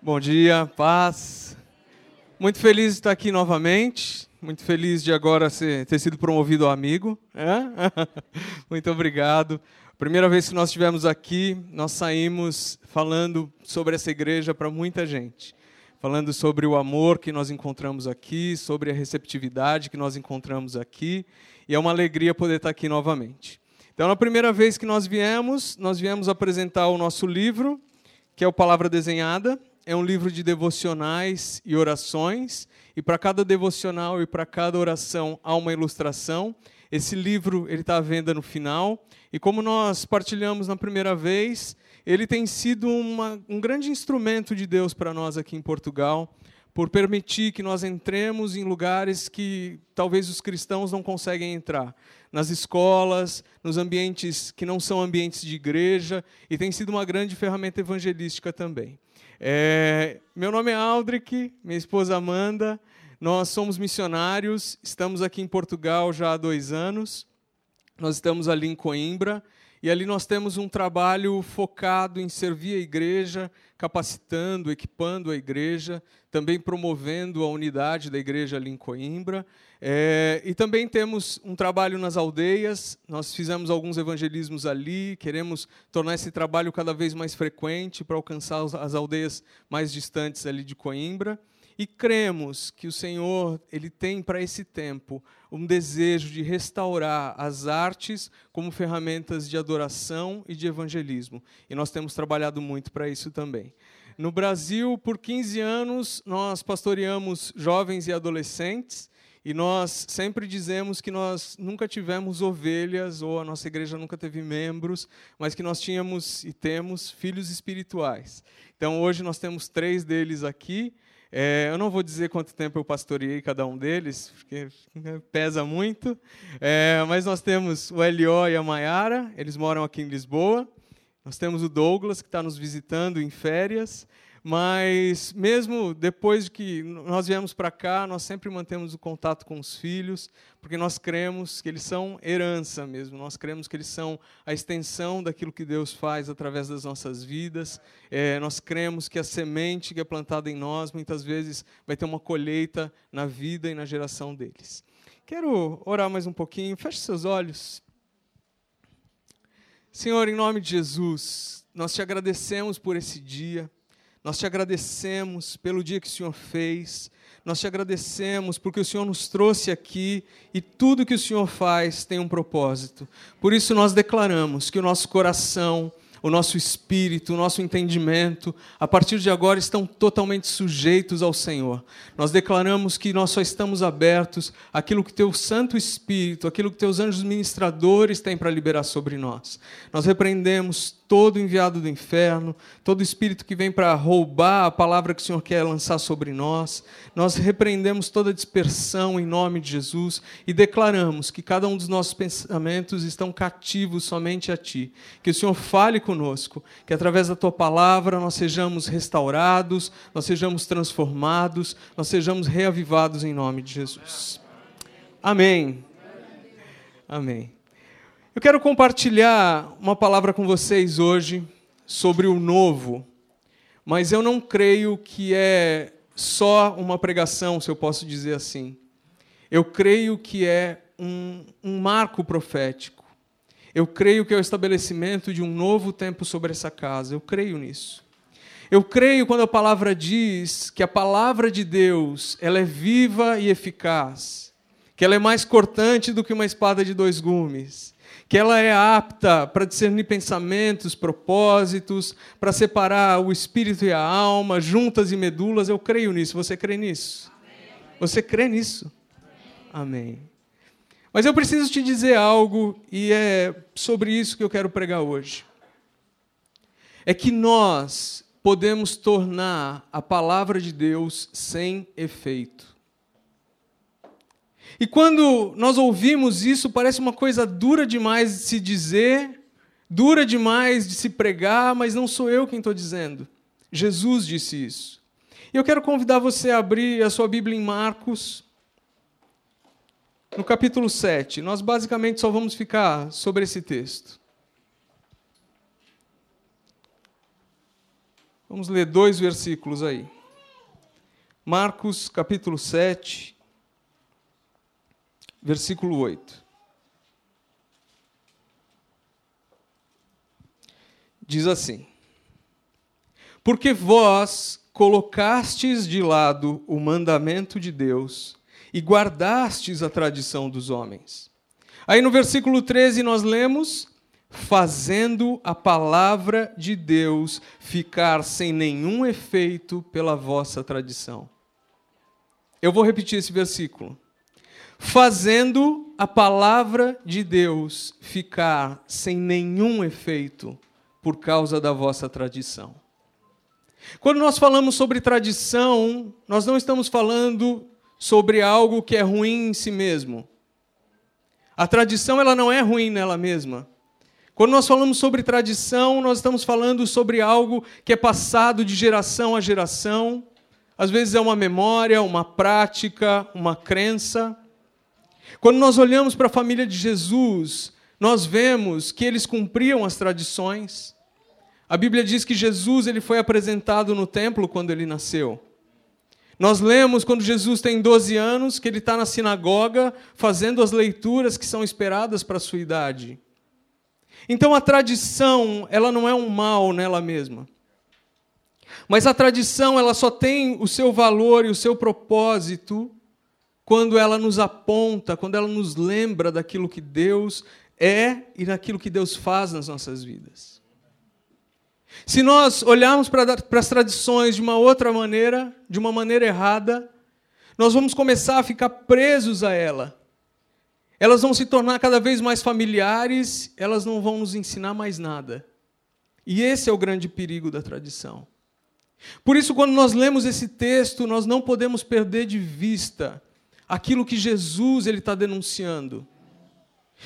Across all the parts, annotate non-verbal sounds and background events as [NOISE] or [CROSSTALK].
Bom dia, paz. Muito feliz de estar aqui novamente. Muito feliz de agora ser, ter sido promovido a amigo. É? [LAUGHS] Muito obrigado. Primeira vez que nós estivemos aqui, nós saímos falando sobre essa igreja para muita gente. Falando sobre o amor que nós encontramos aqui, sobre a receptividade que nós encontramos aqui. E é uma alegria poder estar aqui novamente. Então, na primeira vez que nós viemos, nós viemos apresentar o nosso livro, que é o Palavra Desenhada é um livro de devocionais e orações, e para cada devocional e para cada oração há uma ilustração. Esse livro ele está à venda no final, e como nós partilhamos na primeira vez, ele tem sido uma, um grande instrumento de Deus para nós aqui em Portugal, por permitir que nós entremos em lugares que talvez os cristãos não conseguem entrar. Nas escolas, nos ambientes que não são ambientes de igreja, e tem sido uma grande ferramenta evangelística também. É, meu nome é Aldrich, minha esposa Amanda. Nós somos missionários, estamos aqui em Portugal já há dois anos. Nós estamos ali em Coimbra e ali nós temos um trabalho focado em servir a igreja, capacitando, equipando a igreja, também promovendo a unidade da igreja ali em Coimbra. É, e também temos um trabalho nas aldeias, nós fizemos alguns evangelismos ali, queremos tornar esse trabalho cada vez mais frequente para alcançar as aldeias mais distantes ali de Coimbra. E cremos que o Senhor ele tem para esse tempo um desejo de restaurar as artes como ferramentas de adoração e de evangelismo. E nós temos trabalhado muito para isso também. No Brasil, por 15 anos, nós pastoreamos jovens e adolescentes. E nós sempre dizemos que nós nunca tivemos ovelhas, ou a nossa igreja nunca teve membros, mas que nós tínhamos e temos filhos espirituais. Então hoje nós temos três deles aqui. É, eu não vou dizer quanto tempo eu pastoreei cada um deles, porque pesa muito. É, mas nós temos o L.O. e a Maiara, eles moram aqui em Lisboa. Nós temos o Douglas, que está nos visitando em férias. Mas mesmo depois de que nós viemos para cá, nós sempre mantemos o contato com os filhos, porque nós cremos que eles são herança mesmo. Nós cremos que eles são a extensão daquilo que Deus faz através das nossas vidas. É, nós cremos que a semente que é plantada em nós, muitas vezes, vai ter uma colheita na vida e na geração deles. Quero orar mais um pouquinho. Feche seus olhos. Senhor, em nome de Jesus, nós te agradecemos por esse dia. Nós te agradecemos pelo dia que o Senhor fez, nós te agradecemos porque o Senhor nos trouxe aqui e tudo que o Senhor faz tem um propósito. Por isso nós declaramos que o nosso coração, o nosso espírito, o nosso entendimento, a partir de agora estão totalmente sujeitos ao Senhor. Nós declaramos que nós só estamos abertos àquilo que teu Santo Espírito, aquilo que teus anjos ministradores têm para liberar sobre nós. Nós repreendemos todo enviado do inferno, todo espírito que vem para roubar a palavra que o Senhor quer lançar sobre nós. Nós repreendemos toda dispersão em nome de Jesus e declaramos que cada um dos nossos pensamentos estão cativos somente a Ti. Que o Senhor fale conosco, que através da Tua palavra nós sejamos restaurados, nós sejamos transformados, nós sejamos reavivados em nome de Jesus. Amém. Amém. Eu quero compartilhar uma palavra com vocês hoje sobre o novo, mas eu não creio que é só uma pregação, se eu posso dizer assim. Eu creio que é um, um marco profético. Eu creio que é o estabelecimento de um novo tempo sobre essa casa. Eu creio nisso. Eu creio quando a palavra diz que a palavra de Deus ela é viva e eficaz, que ela é mais cortante do que uma espada de dois gumes que ela é apta para discernir pensamentos, propósitos, para separar o espírito e a alma, juntas e medulas. Eu creio nisso. Você crê nisso? Amém. Você crê nisso? Amém. Amém. Mas eu preciso te dizer algo, e é sobre isso que eu quero pregar hoje. É que nós podemos tornar a palavra de Deus sem efeito. E quando nós ouvimos isso, parece uma coisa dura demais de se dizer, dura demais de se pregar, mas não sou eu quem estou dizendo. Jesus disse isso. E eu quero convidar você a abrir a sua Bíblia em Marcos, no capítulo 7. Nós basicamente só vamos ficar sobre esse texto. Vamos ler dois versículos aí. Marcos capítulo 7, versículo 8. Diz assim: Porque vós colocastes de lado o mandamento de Deus e guardastes a tradição dos homens. Aí no versículo 13 nós lemos: fazendo a palavra de Deus ficar sem nenhum efeito pela vossa tradição. Eu vou repetir esse versículo. Fazendo a palavra de Deus ficar sem nenhum efeito por causa da vossa tradição. Quando nós falamos sobre tradição, nós não estamos falando sobre algo que é ruim em si mesmo. A tradição ela não é ruim nela mesma. Quando nós falamos sobre tradição, nós estamos falando sobre algo que é passado de geração a geração, às vezes é uma memória, uma prática, uma crença. Quando nós olhamos para a família de Jesus, nós vemos que eles cumpriam as tradições. A Bíblia diz que Jesus ele foi apresentado no templo quando ele nasceu. Nós lemos quando Jesus tem 12 anos que ele está na sinagoga fazendo as leituras que são esperadas para a sua idade. Então a tradição, ela não é um mal nela mesma. Mas a tradição, ela só tem o seu valor e o seu propósito quando ela nos aponta, quando ela nos lembra daquilo que Deus é e daquilo que Deus faz nas nossas vidas. Se nós olharmos para, as tradições de uma outra maneira, de uma maneira errada, nós vamos começar a ficar presos a ela. Elas vão se tornar cada vez mais familiares, elas não vão nos ensinar mais nada. E esse é o grande perigo da tradição. Por isso, quando nós lemos esse texto, nós não podemos perder de vista aquilo que Jesus ele está denunciando.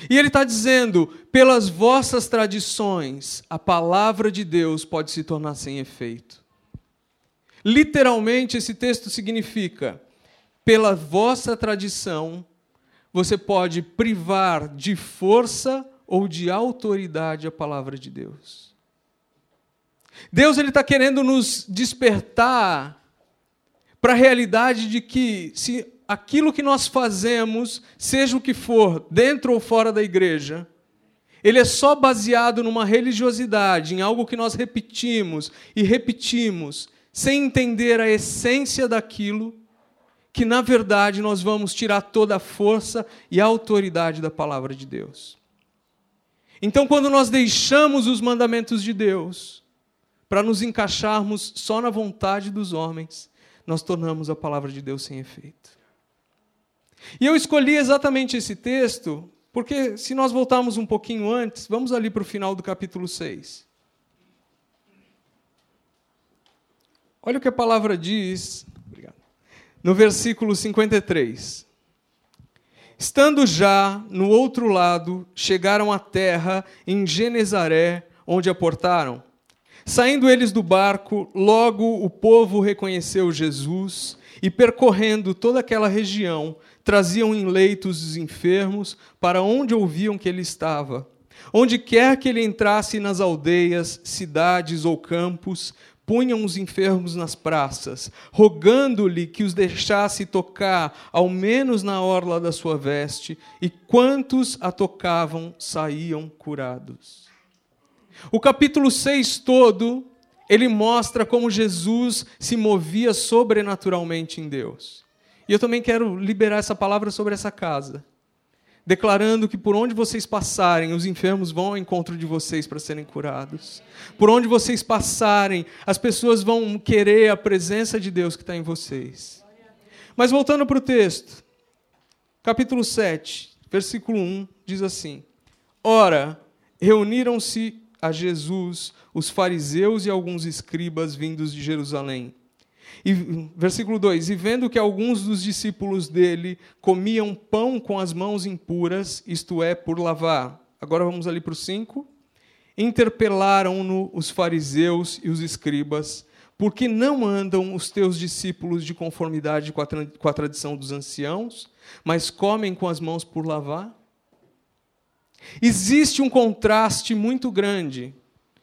E ele está dizendo: pelas vossas tradições, a palavra de Deus pode se tornar sem efeito. Literalmente, esse texto significa: pela vossa tradição, você pode privar de força ou de autoridade a palavra de Deus. Deus ele está querendo nos despertar para a realidade de que se aquilo que nós fazemos, seja o que for, dentro ou fora da igreja, ele é só baseado numa religiosidade, em algo que nós repetimos e repetimos, sem entender a essência daquilo, que na verdade nós vamos tirar toda a força e a autoridade da palavra de Deus. Então, quando nós deixamos os mandamentos de Deus, para nos encaixarmos só na vontade dos homens, nós tornamos a palavra de Deus sem efeito. E eu escolhi exatamente esse texto, porque se nós voltarmos um pouquinho antes, vamos ali para o final do capítulo 6. Olha o que a palavra diz, no versículo 53. Estando já no outro lado, chegaram à terra em Genezaré, onde aportaram. Saindo eles do barco, logo o povo reconheceu Jesus e, percorrendo toda aquela região, traziam em leitos os enfermos para onde ouviam que ele estava. Onde quer que ele entrasse nas aldeias, cidades ou campos, punham os enfermos nas praças, rogando-lhe que os deixasse tocar, ao menos na orla da sua veste, e quantos a tocavam saíam curados. O capítulo 6 todo, ele mostra como Jesus se movia sobrenaturalmente em Deus. E eu também quero liberar essa palavra sobre essa casa, declarando que por onde vocês passarem, os enfermos vão ao encontro de vocês para serem curados. Por onde vocês passarem, as pessoas vão querer a presença de Deus que está em vocês. Mas voltando para o texto, capítulo 7, versículo 1, diz assim: Ora, reuniram-se a Jesus os fariseus e alguns escribas vindos de Jerusalém. E, versículo 2: E vendo que alguns dos discípulos dele comiam pão com as mãos impuras, isto é, por lavar. Agora vamos ali para o 5. Interpelaram-no os fariseus e os escribas, porque não andam os teus discípulos de conformidade com a, com a tradição dos anciãos, mas comem com as mãos por lavar? Existe um contraste muito grande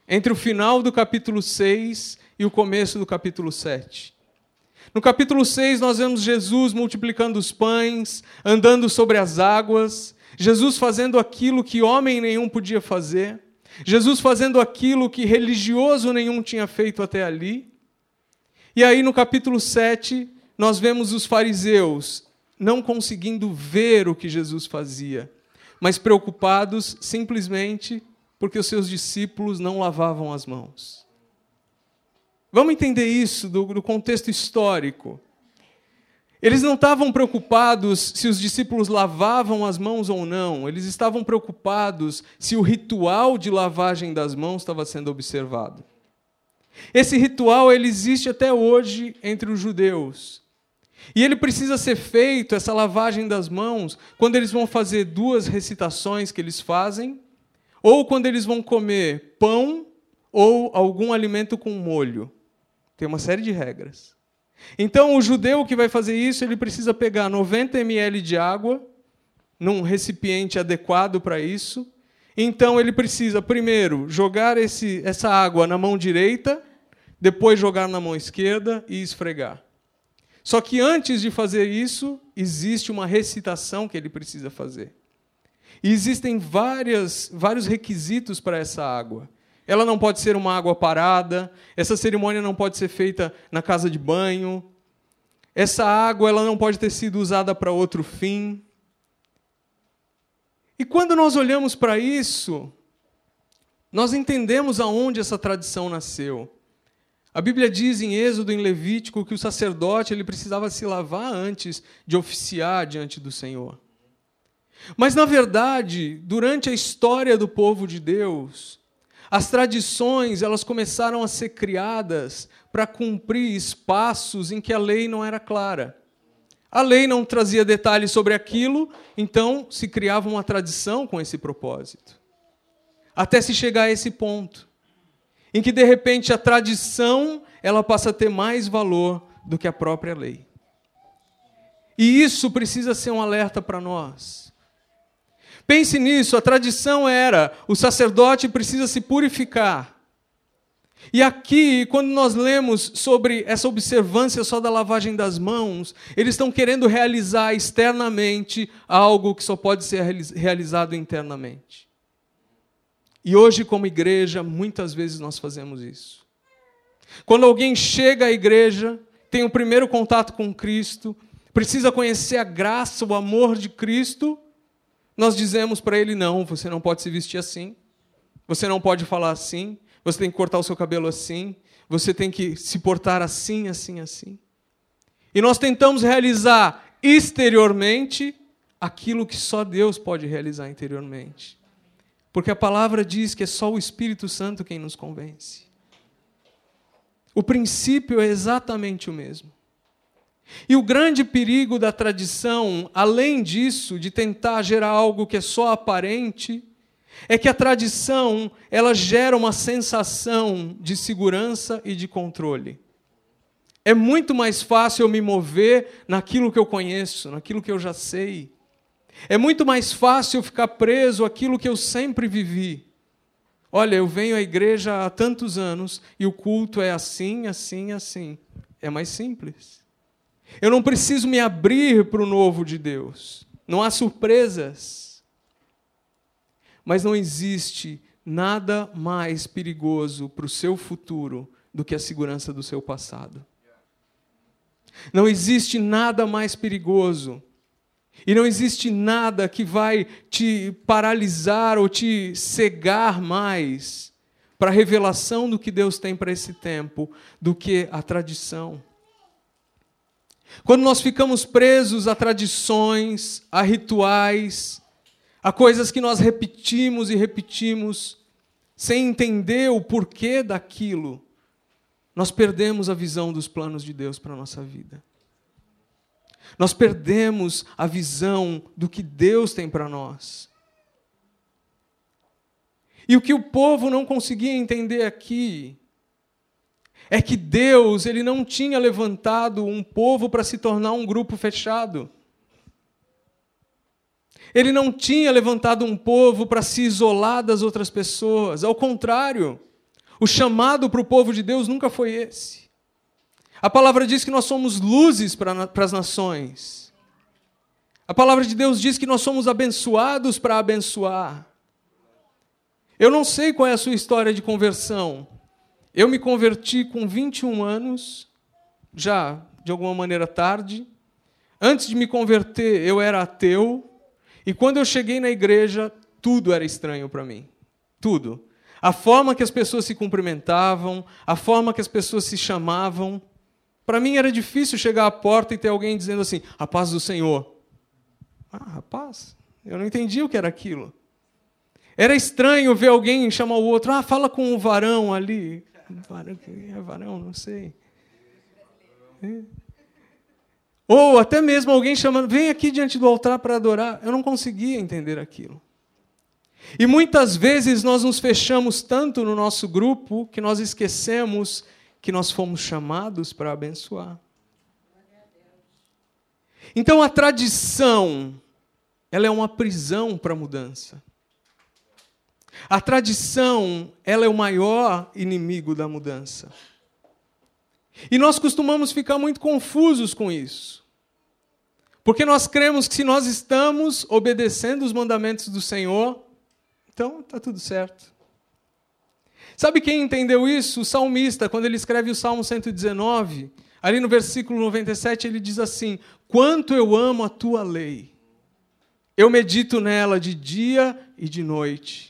entre o final do capítulo 6 e o começo do capítulo 7. No capítulo 6, nós vemos Jesus multiplicando os pães, andando sobre as águas, Jesus fazendo aquilo que homem nenhum podia fazer, Jesus fazendo aquilo que religioso nenhum tinha feito até ali. E aí, no capítulo 7, nós vemos os fariseus não conseguindo ver o que Jesus fazia, mas preocupados simplesmente porque os seus discípulos não lavavam as mãos. Vamos entender isso do, do contexto histórico. Eles não estavam preocupados se os discípulos lavavam as mãos ou não, eles estavam preocupados se o ritual de lavagem das mãos estava sendo observado. Esse ritual ele existe até hoje entre os judeus. E ele precisa ser feito, essa lavagem das mãos, quando eles vão fazer duas recitações que eles fazem, ou quando eles vão comer pão ou algum alimento com molho. Tem uma série de regras. Então, o judeu que vai fazer isso, ele precisa pegar 90 ml de água, num recipiente adequado para isso. Então, ele precisa, primeiro, jogar esse, essa água na mão direita, depois jogar na mão esquerda e esfregar. Só que antes de fazer isso, existe uma recitação que ele precisa fazer. E existem várias, vários requisitos para essa água. Ela não pode ser uma água parada, essa cerimônia não pode ser feita na casa de banho. Essa água ela não pode ter sido usada para outro fim. E quando nós olhamos para isso, nós entendemos aonde essa tradição nasceu. A Bíblia diz em Êxodo, em Levítico, que o sacerdote ele precisava se lavar antes de oficiar diante do Senhor. Mas, na verdade, durante a história do povo de Deus, as tradições elas começaram a ser criadas para cumprir espaços em que a lei não era clara. A lei não trazia detalhes sobre aquilo, então se criava uma tradição com esse propósito. Até se chegar a esse ponto em que de repente a tradição ela passa a ter mais valor do que a própria lei. E isso precisa ser um alerta para nós. Pense nisso, a tradição era o sacerdote precisa se purificar. E aqui, quando nós lemos sobre essa observância só da lavagem das mãos, eles estão querendo realizar externamente algo que só pode ser realizado internamente. E hoje, como igreja, muitas vezes nós fazemos isso. Quando alguém chega à igreja, tem o primeiro contato com Cristo, precisa conhecer a graça, o amor de Cristo, nós dizemos para ele: não, você não pode se vestir assim, você não pode falar assim, você tem que cortar o seu cabelo assim, você tem que se portar assim, assim, assim. E nós tentamos realizar exteriormente aquilo que só Deus pode realizar interiormente. Porque a palavra diz que é só o Espírito Santo quem nos convence. O princípio é exatamente o mesmo. E o grande perigo da tradição, além disso, de tentar gerar algo que é só aparente, é que a tradição, ela gera uma sensação de segurança e de controle. É muito mais fácil eu me mover naquilo que eu conheço, naquilo que eu já sei. É muito mais fácil ficar preso àquilo que eu sempre vivi. Olha, eu venho à igreja há tantos anos e o culto é assim, assim, assim. É mais simples. Eu não preciso me abrir para o novo de Deus. Não há surpresas. Mas não existe nada mais perigoso para o seu futuro do que a segurança do seu passado. Não existe nada mais perigoso e não existe nada que vai te paralisar ou te cegar mais para a revelação do que Deus tem para esse tempo do que a tradição. Quando nós ficamos presos a tradições, a rituais, a coisas que nós repetimos e repetimos, sem entender o porquê daquilo, nós perdemos a visão dos planos de Deus para a nossa vida. Nós perdemos a visão do que Deus tem para nós. E o que o povo não conseguia entender aqui é que Deus, ele não tinha levantado um povo para se tornar um grupo fechado. Ele não tinha levantado um povo para se isolar das outras pessoas, ao contrário. O chamado para o povo de Deus nunca foi esse. A palavra diz que nós somos luzes para, para as nações. A palavra de Deus diz que nós somos abençoados para abençoar. Eu não sei qual é a sua história de conversão. Eu me converti com 21 anos, já de alguma maneira tarde. Antes de me converter, eu era ateu. E quando eu cheguei na igreja, tudo era estranho para mim. Tudo. A forma que as pessoas se cumprimentavam, a forma que as pessoas se chamavam. Para mim era difícil chegar à porta e ter alguém dizendo assim: a paz do Senhor. Ah, rapaz, eu não entendi o que era aquilo. Era estranho ver alguém chamar o outro, ah, fala com o varão ali. [LAUGHS] Varão, é varão, não sei. É. Ou até mesmo alguém chamando, vem aqui diante do altar para adorar. Eu não conseguia entender aquilo. E muitas vezes nós nos fechamos tanto no nosso grupo que nós esquecemos que nós fomos chamados para abençoar. Então a tradição, ela é uma prisão para a mudança. A tradição, ela é o maior inimigo da mudança. E nós costumamos ficar muito confusos com isso. Porque nós cremos que se nós estamos obedecendo os mandamentos do Senhor, então está tudo certo. Sabe quem entendeu isso? O salmista, quando ele escreve o Salmo 119, ali no versículo 97, ele diz assim: Quanto eu amo a tua lei, eu medito nela de dia e de noite.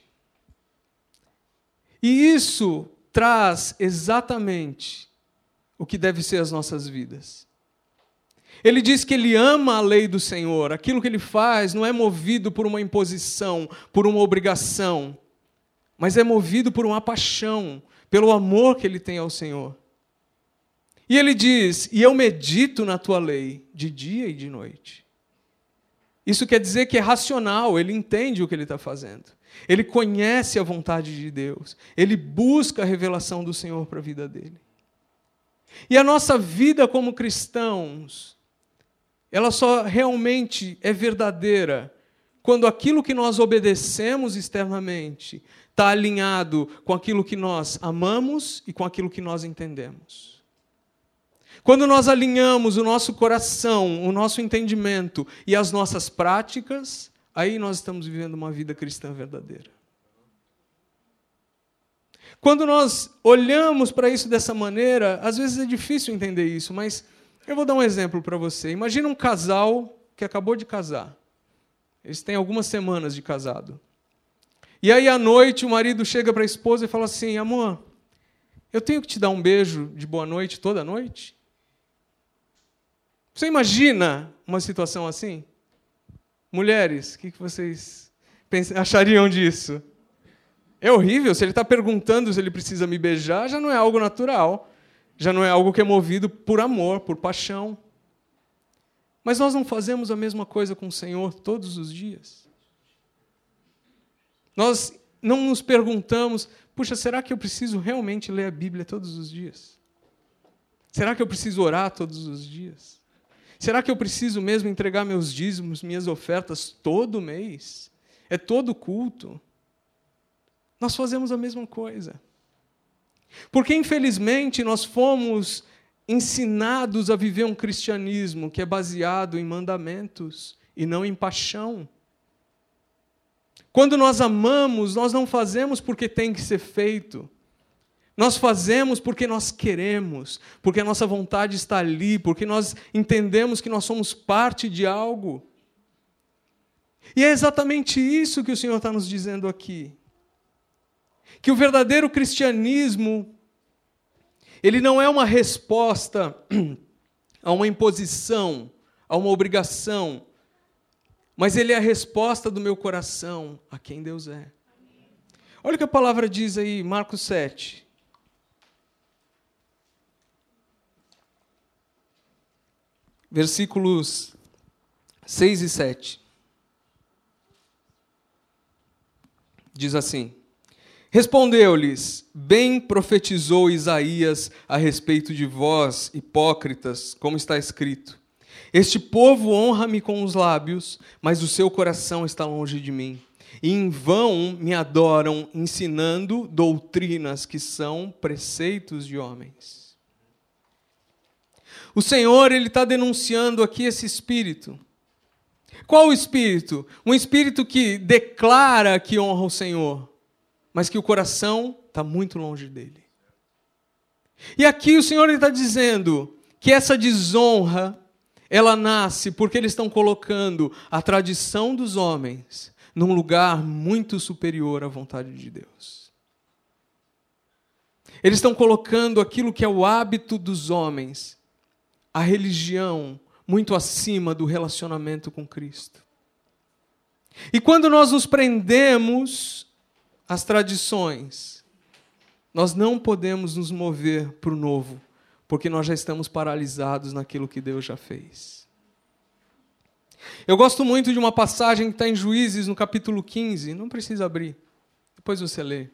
E isso traz exatamente o que deve ser as nossas vidas. Ele diz que ele ama a lei do Senhor, aquilo que ele faz não é movido por uma imposição, por uma obrigação, mas é movido por uma paixão, pelo amor que ele tem ao Senhor. E ele diz: E eu medito na tua lei, de dia e de noite. Isso quer dizer que é racional, ele entende o que ele está fazendo. Ele conhece a vontade de Deus. Ele busca a revelação do Senhor para a vida dele. E a nossa vida como cristãos, ela só realmente é verdadeira quando aquilo que nós obedecemos externamente está alinhado com aquilo que nós amamos e com aquilo que nós entendemos. Quando nós alinhamos o nosso coração, o nosso entendimento e as nossas práticas, aí nós estamos vivendo uma vida cristã verdadeira. Quando nós olhamos para isso dessa maneira, às vezes é difícil entender isso, mas eu vou dar um exemplo para você. Imagina um casal que acabou de casar. Eles têm algumas semanas de casado. E aí à noite o marido chega para a esposa e fala assim: "Amor, eu tenho que te dar um beijo de boa noite toda noite?" Você imagina uma situação assim? Mulheres, o que vocês achariam disso? É horrível. Se ele está perguntando se ele precisa me beijar, já não é algo natural. Já não é algo que é movido por amor, por paixão. Mas nós não fazemos a mesma coisa com o Senhor todos os dias. Nós não nos perguntamos, puxa, será que eu preciso realmente ler a Bíblia todos os dias? Será que eu preciso orar todos os dias? Será que eu preciso mesmo entregar meus dízimos, minhas ofertas todo mês? É todo culto? Nós fazemos a mesma coisa. Porque, infelizmente, nós fomos ensinados a viver um cristianismo que é baseado em mandamentos e não em paixão. Quando nós amamos, nós não fazemos porque tem que ser feito. Nós fazemos porque nós queremos, porque a nossa vontade está ali, porque nós entendemos que nós somos parte de algo. E é exatamente isso que o Senhor está nos dizendo aqui que o verdadeiro cristianismo ele não é uma resposta [CLEARS THROAT] a uma imposição, a uma obrigação, mas ele é a resposta do meu coração a quem Deus é. Olha o que a palavra diz aí, Marcos 7. Versículos 6 e 7. Diz assim: Respondeu-lhes: Bem profetizou Isaías a respeito de vós, hipócritas, como está escrito: Este povo honra-me com os lábios, mas o seu coração está longe de mim. e em vão me adoram, ensinando doutrinas que são preceitos de homens. O Senhor ele está denunciando aqui esse espírito. Qual o espírito? Um espírito que declara que honra o Senhor, mas que o coração está muito longe dele. E aqui o Senhor está dizendo que essa desonra ela nasce porque eles estão colocando a tradição dos homens num lugar muito superior à vontade de Deus. Eles estão colocando aquilo que é o hábito dos homens, a religião, muito acima do relacionamento com Cristo. E quando nós nos prendemos às tradições, nós não podemos nos mover para o novo, porque nós já estamos paralisados naquilo que Deus já fez. Eu gosto muito de uma passagem que está em Juízes, no capítulo 15, não precisa abrir, depois você lê.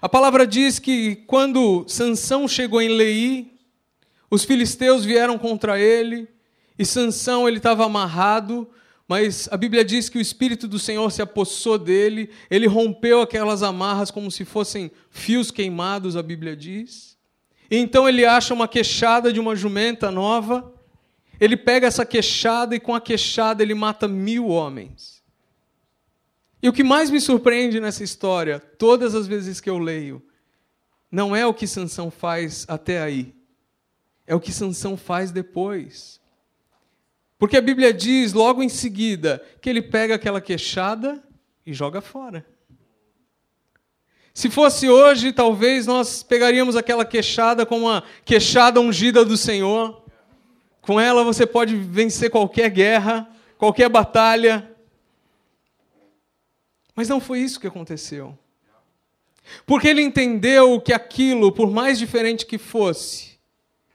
A palavra diz que quando Sansão chegou em Lei, os filisteus vieram contra ele, e Sansão ele estava amarrado, mas a Bíblia diz que o espírito do Senhor se apossou dele, ele rompeu aquelas amarras como se fossem fios queimados, a Bíblia diz. E então ele acha uma queixada de uma jumenta nova, ele pega essa queixada e com a queixada ele mata mil homens. E o que mais me surpreende nessa história, todas as vezes que eu leio, não é o que Sansão faz até aí, é o que Sansão faz depois. Porque a Bíblia diz logo em seguida que ele pega aquela queixada e joga fora. Se fosse hoje, talvez nós pegaríamos aquela queixada como uma queixada ungida do Senhor com ela você pode vencer qualquer guerra, qualquer batalha. Mas não foi isso que aconteceu. Porque ele entendeu que aquilo, por mais diferente que fosse,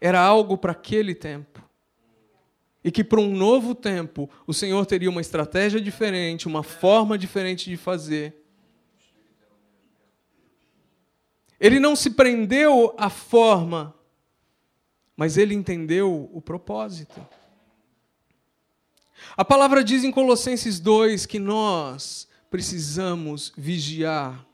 era algo para aquele tempo. E que para um novo tempo, o Senhor teria uma estratégia diferente, uma forma diferente de fazer. Ele não se prendeu à forma mas ele entendeu o propósito. A palavra diz em Colossenses 2 que nós precisamos vigiar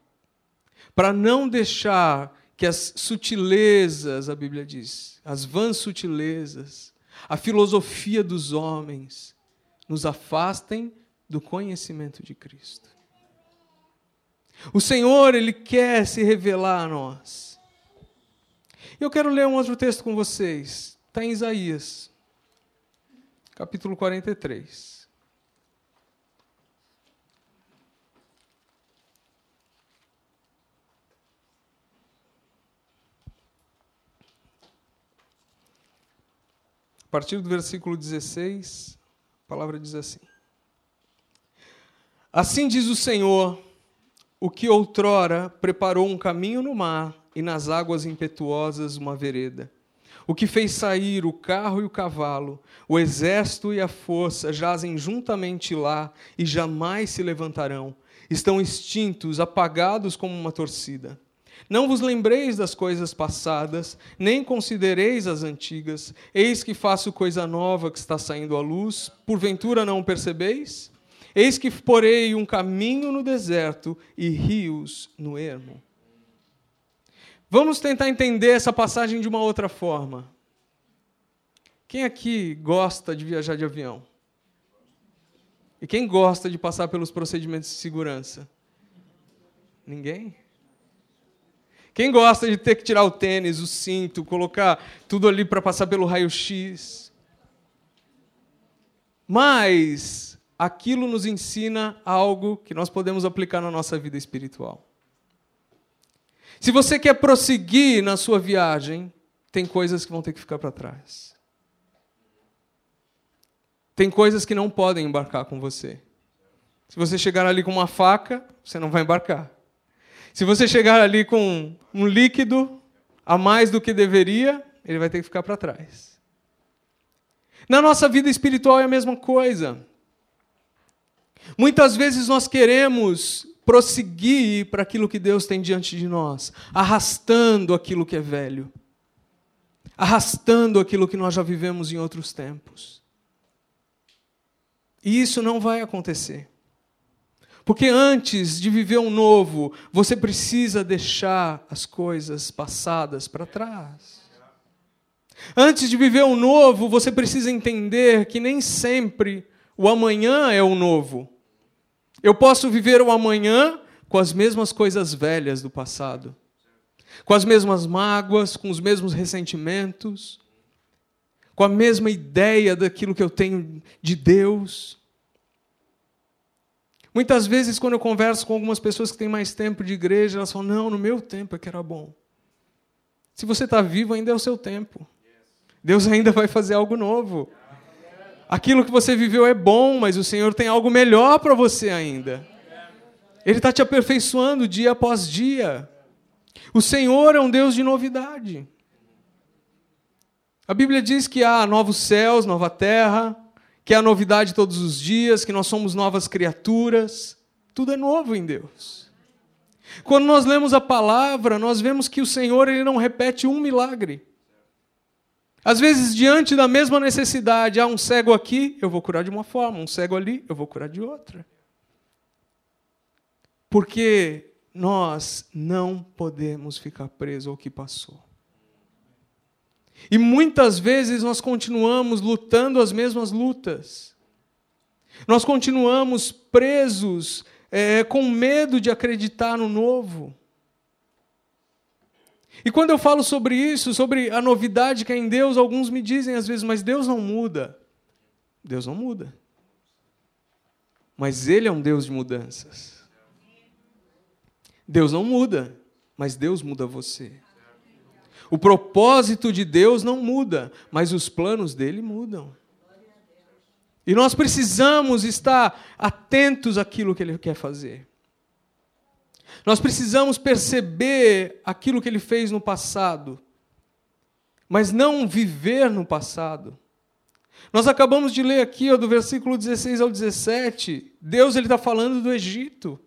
para não deixar que as sutilezas, a Bíblia diz, as vãs sutilezas, a filosofia dos homens nos afastem do conhecimento de Cristo. O Senhor, ele quer se revelar a nós. Eu quero ler um outro texto com vocês. Está em Isaías, capítulo 43. A partir do versículo 16, a palavra diz assim: Assim diz o Senhor, o que outrora preparou um caminho no mar e nas águas impetuosas uma vereda. O que fez sair o carro e o cavalo, o exército e a força jazem juntamente lá e jamais se levantarão. Estão extintos, apagados como uma torcida. Não vos lembreis das coisas passadas, nem considereis as antigas. Eis que faço coisa nova que está saindo à luz, porventura não percebeis? Eis que porei um caminho no deserto e rios no ermo. Vamos tentar entender essa passagem de uma outra forma. Quem aqui gosta de viajar de avião? E quem gosta de passar pelos procedimentos de segurança? Ninguém? Quem gosta de ter que tirar o tênis, o cinto, colocar tudo ali para passar pelo raio-x? Mas aquilo nos ensina algo que nós podemos aplicar na nossa vida espiritual. Se você quer prosseguir na sua viagem, tem coisas que vão ter que ficar para trás. Tem coisas que não podem embarcar com você. Se você chegar ali com uma faca, você não vai embarcar. Se você chegar ali com um líquido a mais do que deveria, ele vai ter que ficar para trás. Na nossa vida espiritual é a mesma coisa. Muitas vezes nós queremos prosseguir para aquilo que Deus tem diante de nós, arrastando aquilo que é velho, arrastando aquilo que nós já vivemos em outros tempos. E isso não vai acontecer. Porque antes de viver um novo, você precisa deixar as coisas passadas para trás. Antes de viver um novo, você precisa entender que nem sempre o amanhã é o novo. Eu posso viver o amanhã com as mesmas coisas velhas do passado, com as mesmas mágoas, com os mesmos ressentimentos, com a mesma ideia daquilo que eu tenho de Deus. Muitas vezes, quando eu converso com algumas pessoas que têm mais tempo de igreja, elas falam: Não, no meu tempo é que era bom. Se você está vivo, ainda é o seu tempo. Deus ainda vai fazer algo novo. Aquilo que você viveu é bom, mas o Senhor tem algo melhor para você ainda. Ele está te aperfeiçoando dia após dia. O Senhor é um Deus de novidade. A Bíblia diz que há novos céus, nova terra, que há novidade todos os dias, que nós somos novas criaturas. Tudo é novo em Deus. Quando nós lemos a palavra, nós vemos que o Senhor ele não repete um milagre. Às vezes, diante da mesma necessidade, há um cego aqui, eu vou curar de uma forma, um cego ali, eu vou curar de outra. Porque nós não podemos ficar presos ao que passou. E muitas vezes nós continuamos lutando as mesmas lutas. Nós continuamos presos é, com medo de acreditar no novo. E quando eu falo sobre isso, sobre a novidade que é em Deus, alguns me dizem às vezes, mas Deus não muda. Deus não muda. Mas Ele é um Deus de mudanças. Deus não muda, mas Deus muda você. O propósito de Deus não muda, mas os planos dele mudam. E nós precisamos estar atentos àquilo que ele quer fazer. Nós precisamos perceber aquilo que ele fez no passado, mas não viver no passado. Nós acabamos de ler aqui, ó, do versículo 16 ao 17, Deus está falando do Egito.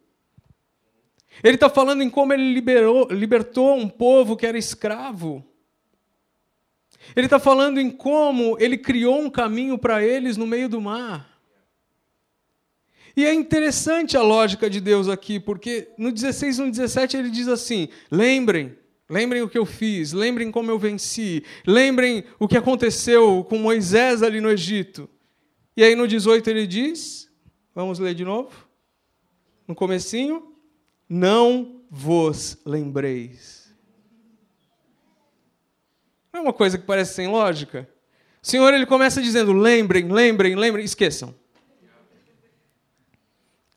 Ele está falando em como ele liberou, libertou um povo que era escravo. Ele está falando em como ele criou um caminho para eles no meio do mar. E é interessante a lógica de Deus aqui, porque no 16 e no 17 ele diz assim: lembrem, lembrem o que eu fiz, lembrem como eu venci, lembrem o que aconteceu com Moisés ali no Egito. E aí no 18 ele diz, vamos ler de novo, no comecinho, não vos lembreis. Não é uma coisa que parece sem lógica? O Senhor ele começa dizendo: lembrem, lembrem, lembrem, esqueçam.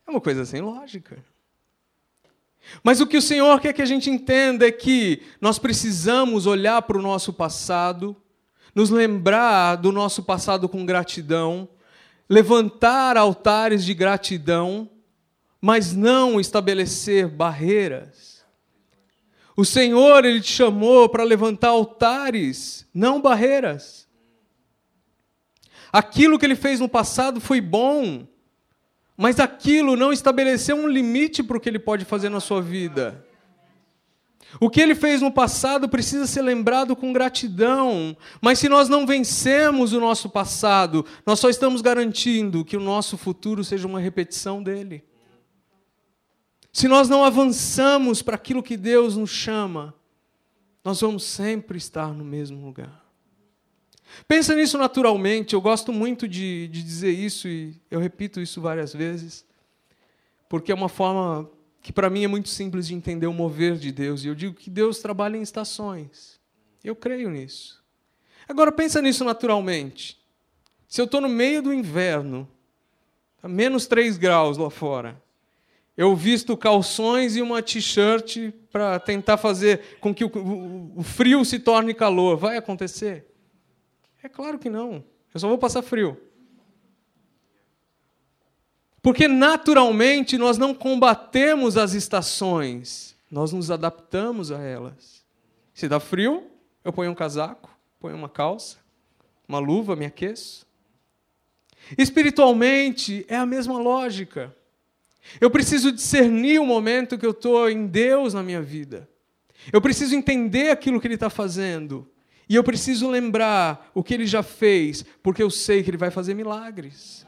É uma coisa sem lógica. Mas o que o Senhor quer que a gente entenda é que nós precisamos olhar para o nosso passado, nos lembrar do nosso passado com gratidão, levantar altares de gratidão mas não estabelecer barreiras. O Senhor, Ele te chamou para levantar altares, não barreiras. Aquilo que Ele fez no passado foi bom, mas aquilo não estabeleceu um limite para o que Ele pode fazer na sua vida. O que ele fez no passado precisa ser lembrado com gratidão, mas se nós não vencemos o nosso passado, nós só estamos garantindo que o nosso futuro seja uma repetição dele. Se nós não avançamos para aquilo que Deus nos chama, nós vamos sempre estar no mesmo lugar. Pensa nisso naturalmente, eu gosto muito de, de dizer isso e eu repito isso várias vezes, porque é uma forma que para mim é muito simples de entender o mover de Deus. E eu digo que Deus trabalha em estações. Eu creio nisso. Agora pensa nisso naturalmente. Se eu estou no meio do inverno, a menos 3 graus lá fora, eu visto calções e uma t-shirt para tentar fazer com que o, frio se torne calor. Vai acontecer? É claro que não. Eu só vou passar frio. Porque naturalmente nós não combatemos as estações, nós nos adaptamos a elas. Se dá frio, eu ponho um casaco, ponho uma calça, uma luva, me aqueço. Espiritualmente é a mesma lógica. Eu preciso discernir o momento que eu estou em Deus na minha vida. Eu preciso entender aquilo que Ele está fazendo. E eu preciso lembrar o que Ele já fez, porque eu sei que Ele vai fazer milagres.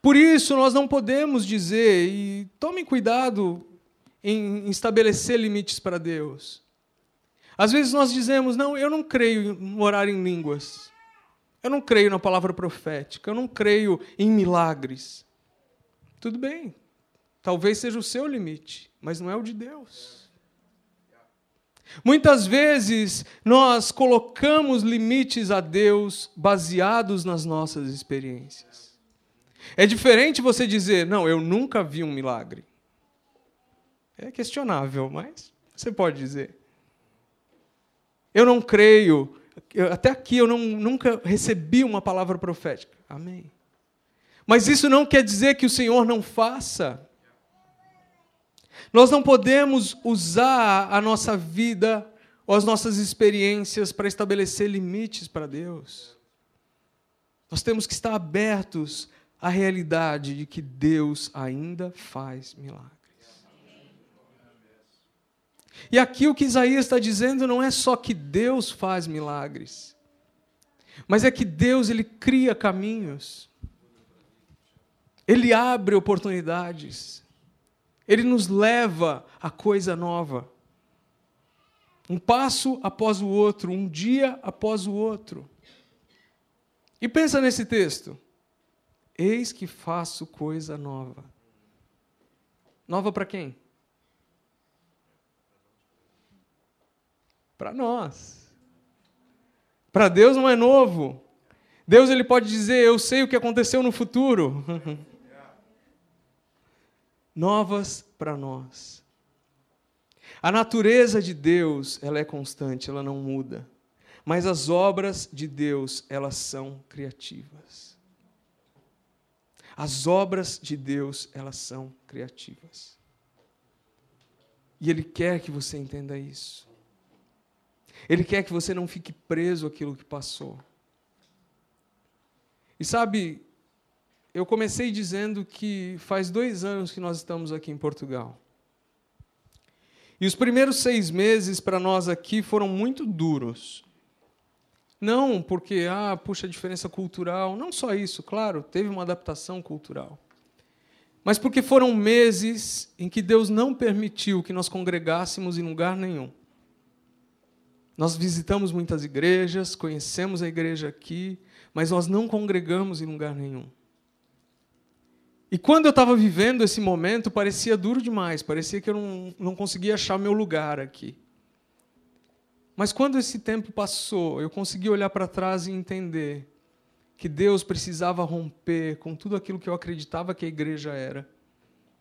Por isso, nós não podemos dizer, e tomem cuidado em estabelecer limites para Deus. Às vezes nós dizemos, não, eu não creio em orar em línguas. Eu não creio na palavra profética. Eu não creio em milagres. Tudo bem. Talvez seja o seu limite, mas não é o de Deus. Muitas vezes nós colocamos limites a Deus baseados nas nossas experiências. É diferente você dizer, não, eu nunca vi um milagre. É questionável, mas você pode dizer. Eu não creio, até aqui eu não, nunca recebi uma palavra profética. Amém. Mas isso não quer dizer que o Senhor não faça. Nós não podemos usar a nossa vida ou as nossas experiências para estabelecer limites para Deus. Nós temos que estar abertos à realidade de que Deus ainda faz milagres. E aqui o que Isaías está dizendo não é só que Deus faz milagres, mas é que Deus ele cria caminhos, ele abre oportunidades, ele nos leva a coisa nova. Um passo após o outro, um dia após o outro. E pensa nesse texto. Eis que faço coisa nova. Nova para quem? Para nós. Para Deus não é novo. Deus ele pode dizer, eu sei o que aconteceu no futuro. [LAUGHS] Novas para nós. A natureza de Deus, ela é constante, ela não muda. Mas as obras de Deus, elas são criativas. As obras de Deus, elas são criativas. E Ele quer que você entenda isso. Ele quer que você não fique preso àquilo que passou. E sabe, eu comecei dizendo que faz dois anos que nós estamos aqui em Portugal. E os primeiros seis meses para nós aqui foram muito duros. Não porque, ah, puxa, diferença cultural. Não só isso, claro, teve uma adaptação cultural. Mas porque foram meses em que Deus não permitiu que nós congregássemos em lugar nenhum. Nós visitamos muitas igrejas, conhecemos a igreja aqui, mas nós não congregamos em lugar nenhum. E quando eu estava vivendo esse momento, parecia duro demais, parecia que eu não, não conseguia achar meu lugar aqui. Mas quando esse tempo passou, eu consegui olhar para trás e entender que Deus precisava romper com tudo aquilo que eu acreditava que a igreja era,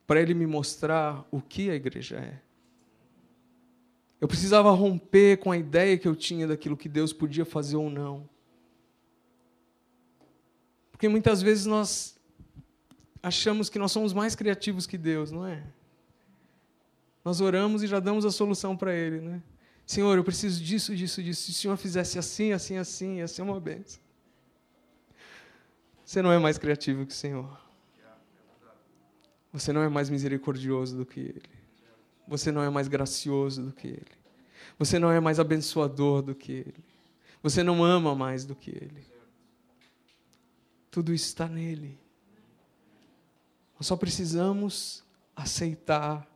para Ele me mostrar o que a igreja é. Eu precisava romper com a ideia que eu tinha daquilo que Deus podia fazer ou não. Porque muitas vezes nós achamos que nós somos mais criativos que Deus, não é? Nós oramos e já damos a solução para Ele, né? Senhor, eu preciso disso, disso, disso. Se o Senhor fizesse assim, assim, assim, ia ser uma benção. Você não é mais criativo que o Senhor. Você não é mais misericordioso do que Ele. Você não é mais gracioso do que Ele. Você não é mais abençoador do que Ele. Você não ama mais do que Ele. Tudo está nele. Nós só precisamos aceitar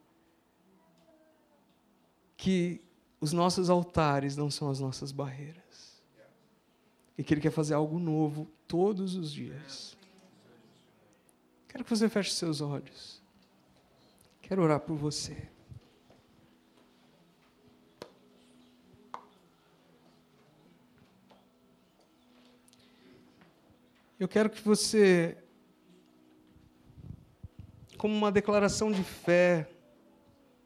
que os nossos altares não são as nossas barreiras. E que Ele quer fazer algo novo todos os dias. Quero que você feche seus olhos. Quero orar por você. Eu quero que você, como uma declaração de fé,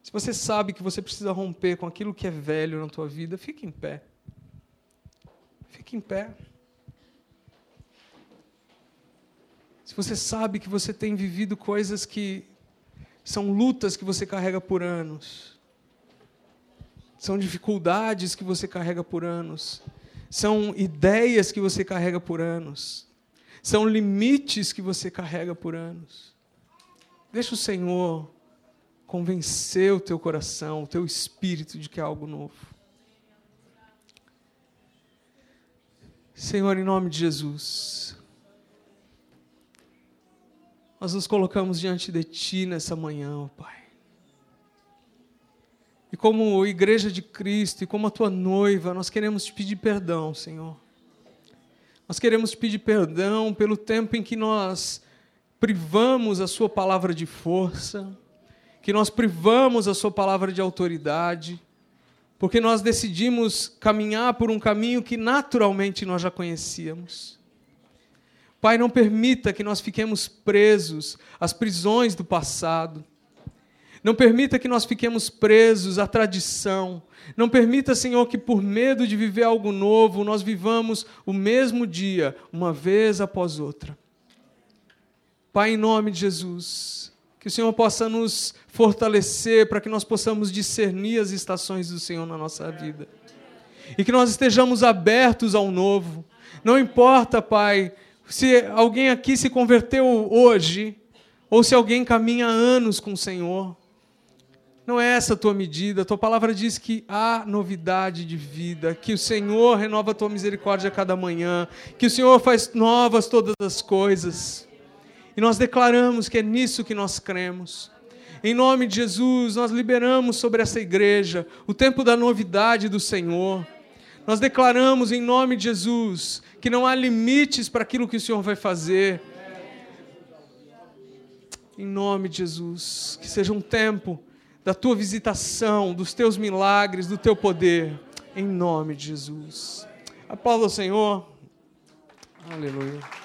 se você sabe que você precisa romper com aquilo que é velho na tua vida, fique em pé. Fique em pé. Se você sabe que você tem vivido coisas que são lutas que você carrega por anos, são dificuldades que você carrega por anos, são ideias que você carrega por anos, são limites que você carrega por anos. Deixa o Senhor convencer o teu coração, o teu espírito de que é algo novo. Senhor, em nome de Jesus. nós nos colocamos diante de Ti nessa manhã, ó Pai. E como igreja de Cristo e como a Tua noiva, nós queremos te pedir perdão, Senhor. Nós queremos te pedir perdão pelo tempo em que nós privamos a Sua palavra de força, que nós privamos a Sua palavra de autoridade, porque nós decidimos caminhar por um caminho que naturalmente nós já conhecíamos. Pai, não permita que nós fiquemos presos às prisões do passado. Não permita que nós fiquemos presos à tradição. Não permita, Senhor, que por medo de viver algo novo, nós vivamos o mesmo dia, uma vez após outra. Pai, em nome de Jesus, que o Senhor possa nos fortalecer para que nós possamos discernir as estações do Senhor na nossa vida. E que nós estejamos abertos ao novo. Não importa, Pai, se alguém aqui se converteu hoje, ou se alguém caminha anos com o Senhor. Não é essa a tua medida. A tua palavra diz que há novidade de vida, que o Senhor renova a tua misericórdia a cada manhã, que o Senhor faz novas todas as coisas. E nós declaramos que é nisso que nós cremos. Em nome de Jesus, nós liberamos sobre essa igreja o tempo da novidade do Senhor. Nós declaramos em nome de Jesus que não há limites para aquilo que o Senhor vai fazer. Em nome de Jesus, que seja um tempo da tua visitação, dos teus milagres, do teu poder. Em nome de Jesus. Aplauda ao Senhor. Aleluia.